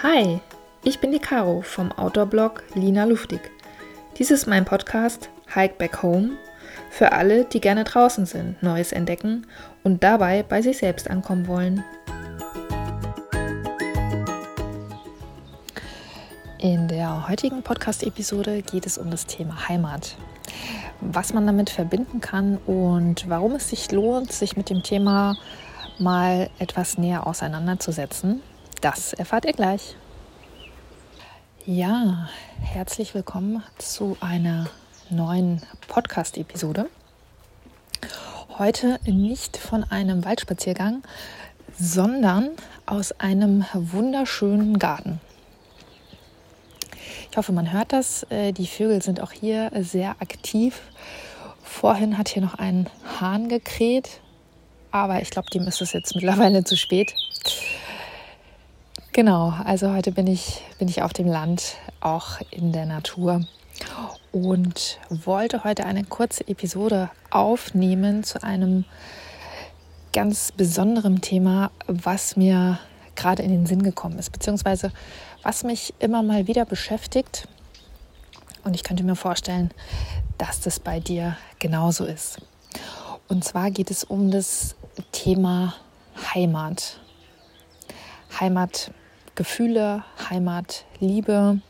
Hi, ich bin die Caro vom Outdoor-Blog Lina Luftig. Dies ist mein Podcast Hike Back Home für alle, die gerne draußen sind, Neues entdecken und dabei bei sich selbst ankommen wollen. In der heutigen Podcast-Episode geht es um das Thema Heimat. Was man damit verbinden kann und warum es sich lohnt, sich mit dem Thema mal etwas näher auseinanderzusetzen. Das erfahrt ihr gleich. Ja, herzlich willkommen zu einer neuen Podcast-Episode. Heute nicht von einem Waldspaziergang, sondern aus einem wunderschönen Garten. Ich hoffe, man hört das. Äh, die Vögel sind auch hier sehr aktiv. Vorhin hat hier noch ein Hahn gekräht, aber ich glaube, dem ist es jetzt mittlerweile zu spät. Genau, also heute bin ich, bin ich auf dem Land, auch in der Natur und wollte heute eine kurze Episode aufnehmen zu einem ganz besonderen Thema, was mir gerade in den Sinn gekommen ist, beziehungsweise was mich immer mal wieder beschäftigt. Und ich könnte mir vorstellen, dass das bei dir genauso ist. Und zwar geht es um das Thema Heimat. Heimatgefühle, Heimatliebe.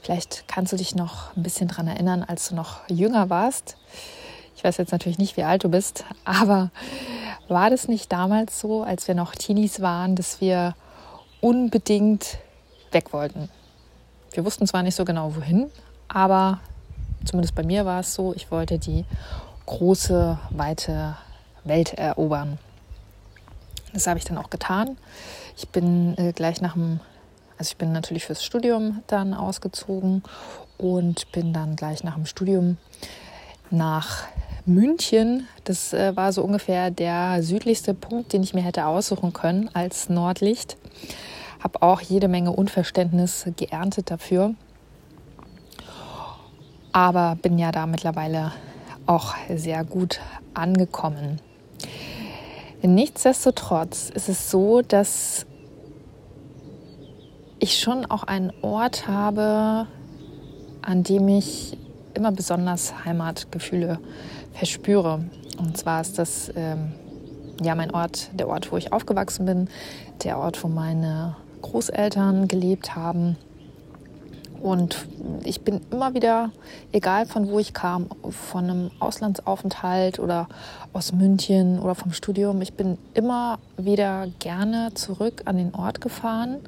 Vielleicht kannst du dich noch ein bisschen daran erinnern, als du noch jünger warst. Ich weiß jetzt natürlich nicht, wie alt du bist, aber war das nicht damals so, als wir noch Teenies waren, dass wir unbedingt weg wollten? Wir wussten zwar nicht so genau wohin, aber zumindest bei mir war es so, ich wollte die große, weite Welt erobern. Das habe ich dann auch getan. Ich bin äh, gleich nach dem, also ich bin natürlich fürs Studium dann ausgezogen und bin dann gleich nach dem Studium nach München. Das äh, war so ungefähr der südlichste Punkt, den ich mir hätte aussuchen können als Nordlicht. Habe auch jede Menge Unverständnis geerntet dafür. Aber bin ja da mittlerweile auch sehr gut angekommen. Nichtsdestotrotz ist es so, dass ich schon auch einen Ort habe, an dem ich immer besonders Heimatgefühle verspüre. Und zwar ist das ähm, ja mein Ort, der Ort, wo ich aufgewachsen bin, der Ort, wo meine Großeltern gelebt haben. Und ich bin immer wieder, egal von wo ich kam, von einem Auslandsaufenthalt oder aus München oder vom Studium, ich bin immer wieder gerne zurück an den Ort gefahren.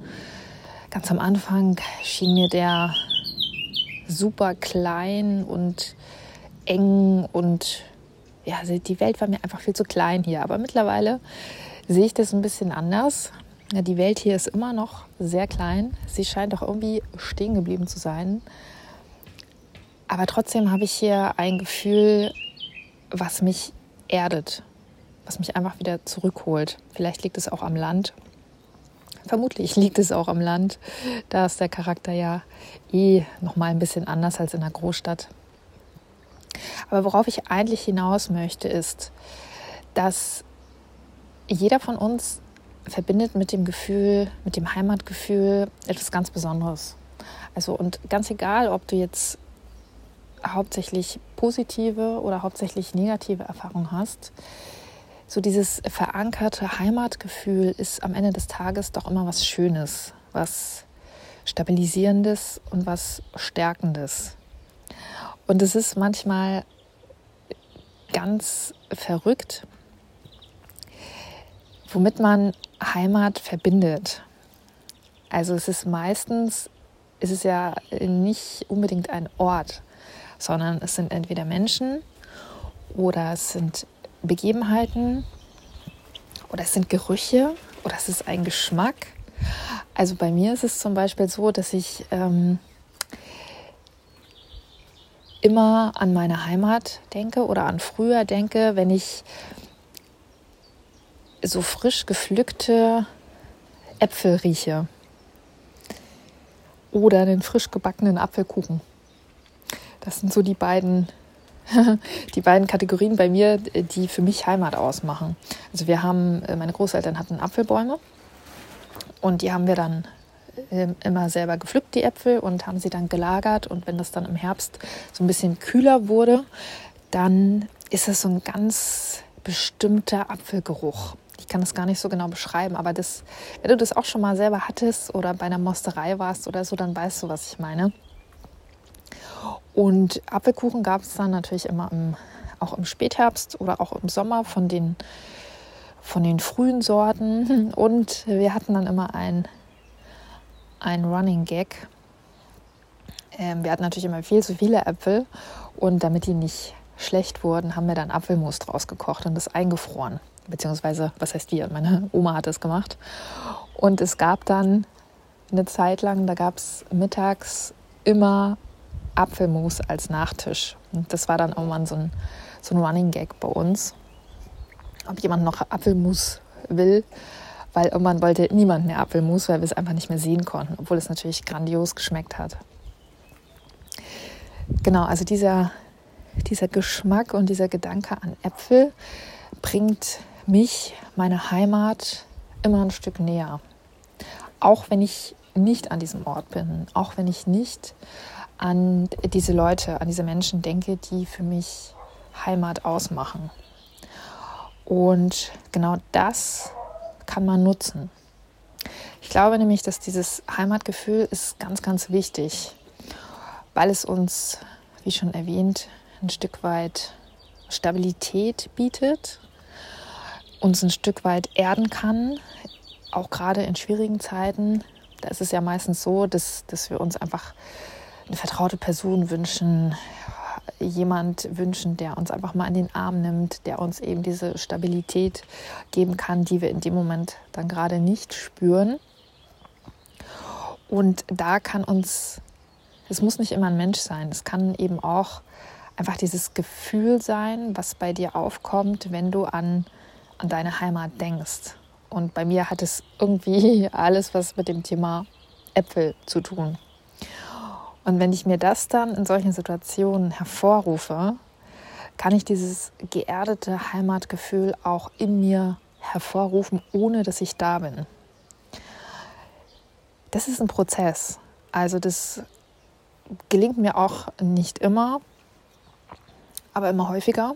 Ganz am Anfang schien mir der super klein und eng und ja, die Welt war mir einfach viel zu klein hier. Aber mittlerweile sehe ich das ein bisschen anders. Ja, die Welt hier ist immer noch sehr klein. Sie scheint auch irgendwie stehen geblieben zu sein. Aber trotzdem habe ich hier ein Gefühl, was mich erdet, was mich einfach wieder zurückholt. Vielleicht liegt es auch am Land. Vermutlich liegt es auch am Land. Da ist der Charakter ja eh noch mal ein bisschen anders als in der Großstadt. Aber worauf ich eigentlich hinaus möchte, ist, dass jeder von uns verbindet mit dem Gefühl, mit dem Heimatgefühl etwas ganz Besonderes. Also und ganz egal, ob du jetzt hauptsächlich positive oder hauptsächlich negative Erfahrungen hast, so dieses verankerte Heimatgefühl ist am Ende des Tages doch immer was Schönes, was Stabilisierendes und was Stärkendes. Und es ist manchmal ganz verrückt, womit man Heimat verbindet. Also es ist meistens, es ist ja nicht unbedingt ein Ort, sondern es sind entweder Menschen oder es sind Begebenheiten oder es sind Gerüche oder es ist ein Geschmack. Also bei mir ist es zum Beispiel so, dass ich ähm, immer an meine Heimat denke oder an früher denke, wenn ich so frisch gepflückte Äpfel rieche oder den frisch gebackenen Apfelkuchen. Das sind so die beiden, die beiden Kategorien bei mir, die für mich Heimat ausmachen. Also wir haben, äh, meine Großeltern hatten Apfelbäume und die haben wir dann äh, immer selber gepflückt, die Äpfel, und haben sie dann gelagert. Und wenn das dann im Herbst so ein bisschen kühler wurde, dann ist es so ein ganz bestimmter Apfelgeruch. Ich kann das gar nicht so genau beschreiben, aber das, wenn du das auch schon mal selber hattest oder bei einer Mosterei warst oder so, dann weißt du, was ich meine. Und Apfelkuchen gab es dann natürlich immer im, auch im Spätherbst oder auch im Sommer von den, von den frühen Sorten. Und wir hatten dann immer ein, ein Running Gag. Ähm, wir hatten natürlich immer viel zu viele Äpfel und damit die nicht schlecht wurden, haben wir dann Apfelmus draus gekocht und das eingefroren. Beziehungsweise, was heißt wir? Meine Oma hat es gemacht. Und es gab dann eine Zeit lang, da gab es mittags immer Apfelmus als Nachtisch. Und das war dann irgendwann so ein, so ein Running Gag bei uns. Ob jemand noch Apfelmus will, weil irgendwann wollte niemand mehr Apfelmus, weil wir es einfach nicht mehr sehen konnten, obwohl es natürlich grandios geschmeckt hat. Genau, also dieser dieser Geschmack und dieser Gedanke an Äpfel bringt mich, meine Heimat, immer ein Stück näher. Auch wenn ich nicht an diesem Ort bin, auch wenn ich nicht an diese Leute, an diese Menschen denke, die für mich Heimat ausmachen. Und genau das kann man nutzen. Ich glaube nämlich, dass dieses Heimatgefühl ist ganz, ganz wichtig, weil es uns, wie schon erwähnt, ein Stück weit Stabilität bietet, uns ein Stück weit erden kann, auch gerade in schwierigen Zeiten. Da ist es ja meistens so, dass, dass wir uns einfach eine vertraute Person wünschen, jemand wünschen, der uns einfach mal in den Arm nimmt, der uns eben diese Stabilität geben kann, die wir in dem Moment dann gerade nicht spüren. Und da kann uns, es muss nicht immer ein Mensch sein, es kann eben auch einfach dieses Gefühl sein, was bei dir aufkommt, wenn du an, an deine Heimat denkst. Und bei mir hat es irgendwie alles was mit dem Thema Äpfel zu tun. Und wenn ich mir das dann in solchen Situationen hervorrufe, kann ich dieses geerdete Heimatgefühl auch in mir hervorrufen, ohne dass ich da bin. Das ist ein Prozess. Also das gelingt mir auch nicht immer aber immer häufiger.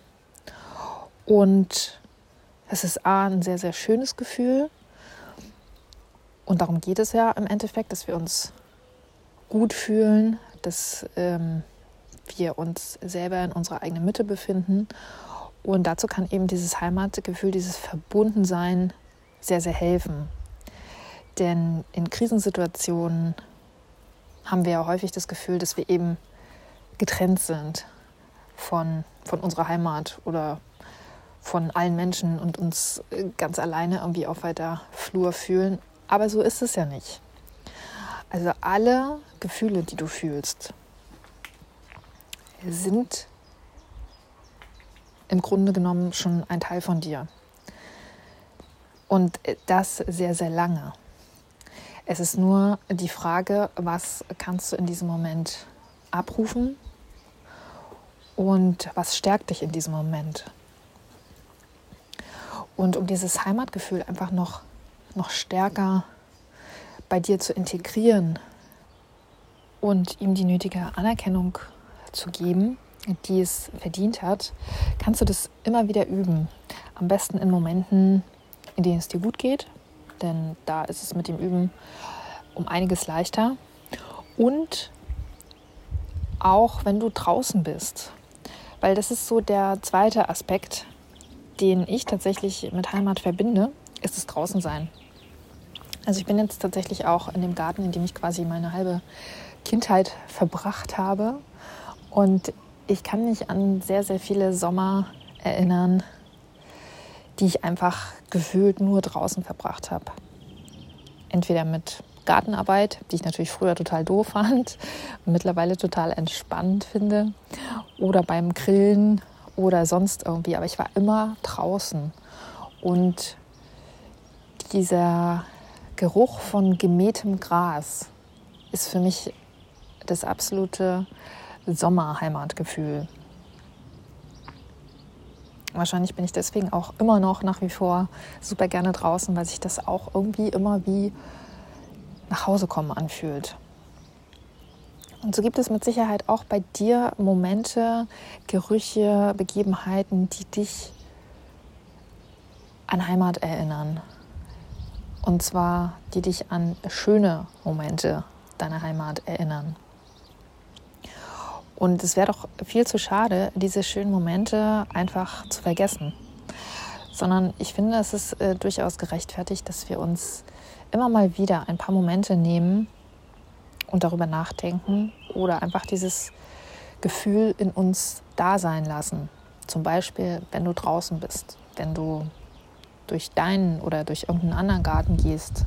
Und es ist A, ein sehr, sehr schönes Gefühl. Und darum geht es ja im Endeffekt, dass wir uns gut fühlen, dass ähm, wir uns selber in unserer eigenen Mitte befinden. Und dazu kann eben dieses Heimatgefühl, dieses Verbundensein sehr, sehr helfen. Denn in Krisensituationen haben wir ja häufig das Gefühl, dass wir eben getrennt sind von, von unserer Heimat oder von allen Menschen und uns ganz alleine irgendwie auf weiter Flur fühlen. Aber so ist es ja nicht. Also alle Gefühle, die du fühlst, sind im Grunde genommen schon ein Teil von dir. Und das sehr, sehr lange. Es ist nur die Frage, was kannst du in diesem Moment abrufen und was stärkt dich in diesem Moment. Und um dieses Heimatgefühl einfach noch, noch stärker bei dir zu integrieren und ihm die nötige Anerkennung zu geben, die es verdient hat, kannst du das immer wieder üben. Am besten in Momenten, in denen es dir gut geht, denn da ist es mit dem Üben um einiges leichter. Und auch wenn du draußen bist, weil das ist so der zweite Aspekt, den ich tatsächlich mit Heimat verbinde, ist es draußen sein. Also ich bin jetzt tatsächlich auch in dem Garten, in dem ich quasi meine halbe Kindheit verbracht habe. Und ich kann mich an sehr, sehr viele Sommer erinnern, die ich einfach gefühlt nur draußen verbracht habe. Entweder mit Gartenarbeit, die ich natürlich früher total doof fand und mittlerweile total entspannt finde. Oder beim Grillen oder sonst irgendwie. Aber ich war immer draußen. Und dieser Geruch von gemähtem Gras ist für mich das absolute Sommerheimatgefühl. Wahrscheinlich bin ich deswegen auch immer noch nach wie vor super gerne draußen, weil sich das auch irgendwie immer wie nach Hause kommen anfühlt. Und so gibt es mit Sicherheit auch bei dir Momente, Gerüche, Begebenheiten, die dich an Heimat erinnern. Und zwar, die dich an schöne Momente deiner Heimat erinnern. Und es wäre doch viel zu schade, diese schönen Momente einfach zu vergessen. Sondern ich finde, es ist äh, durchaus gerechtfertigt, dass wir uns immer mal wieder ein paar Momente nehmen, und darüber nachdenken oder einfach dieses Gefühl in uns da sein lassen. Zum Beispiel, wenn du draußen bist, wenn du durch deinen oder durch irgendeinen anderen Garten gehst,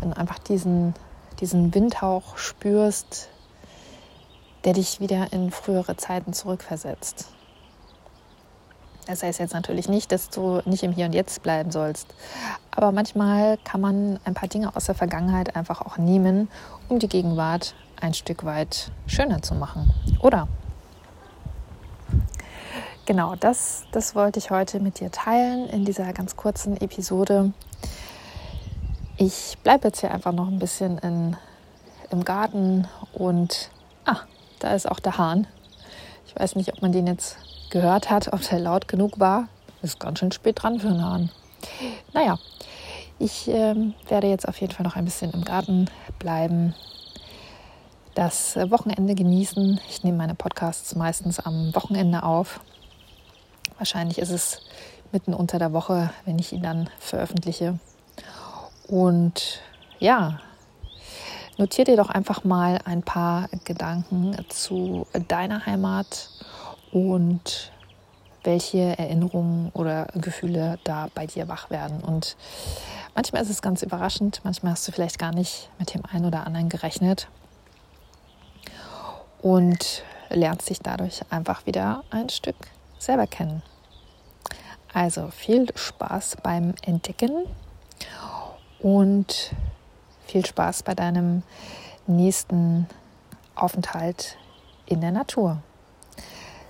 wenn du einfach diesen, diesen Windhauch spürst, der dich wieder in frühere Zeiten zurückversetzt. Das heißt jetzt natürlich nicht, dass du nicht im Hier und Jetzt bleiben sollst. Aber manchmal kann man ein paar Dinge aus der Vergangenheit einfach auch nehmen, um die Gegenwart ein Stück weit schöner zu machen. Oder? Genau, das, das wollte ich heute mit dir teilen in dieser ganz kurzen Episode. Ich bleibe jetzt hier einfach noch ein bisschen in, im Garten und ah, da ist auch der Hahn. Ich weiß nicht, ob man den jetzt gehört hat, ob der laut genug war. Ist ganz schön spät dran für einen Hahn. Naja, ich ähm, werde jetzt auf jeden Fall noch ein bisschen im Garten bleiben, das Wochenende genießen. Ich nehme meine Podcasts meistens am Wochenende auf. Wahrscheinlich ist es mitten unter der Woche, wenn ich ihn dann veröffentliche. Und ja, notiere dir doch einfach mal ein paar Gedanken zu deiner Heimat und welche Erinnerungen oder Gefühle da bei dir wach werden. Und manchmal ist es ganz überraschend, manchmal hast du vielleicht gar nicht mit dem einen oder anderen gerechnet und lernst dich dadurch einfach wieder ein Stück selber kennen. Also viel Spaß beim Entdecken und viel Spaß bei deinem nächsten Aufenthalt in der Natur.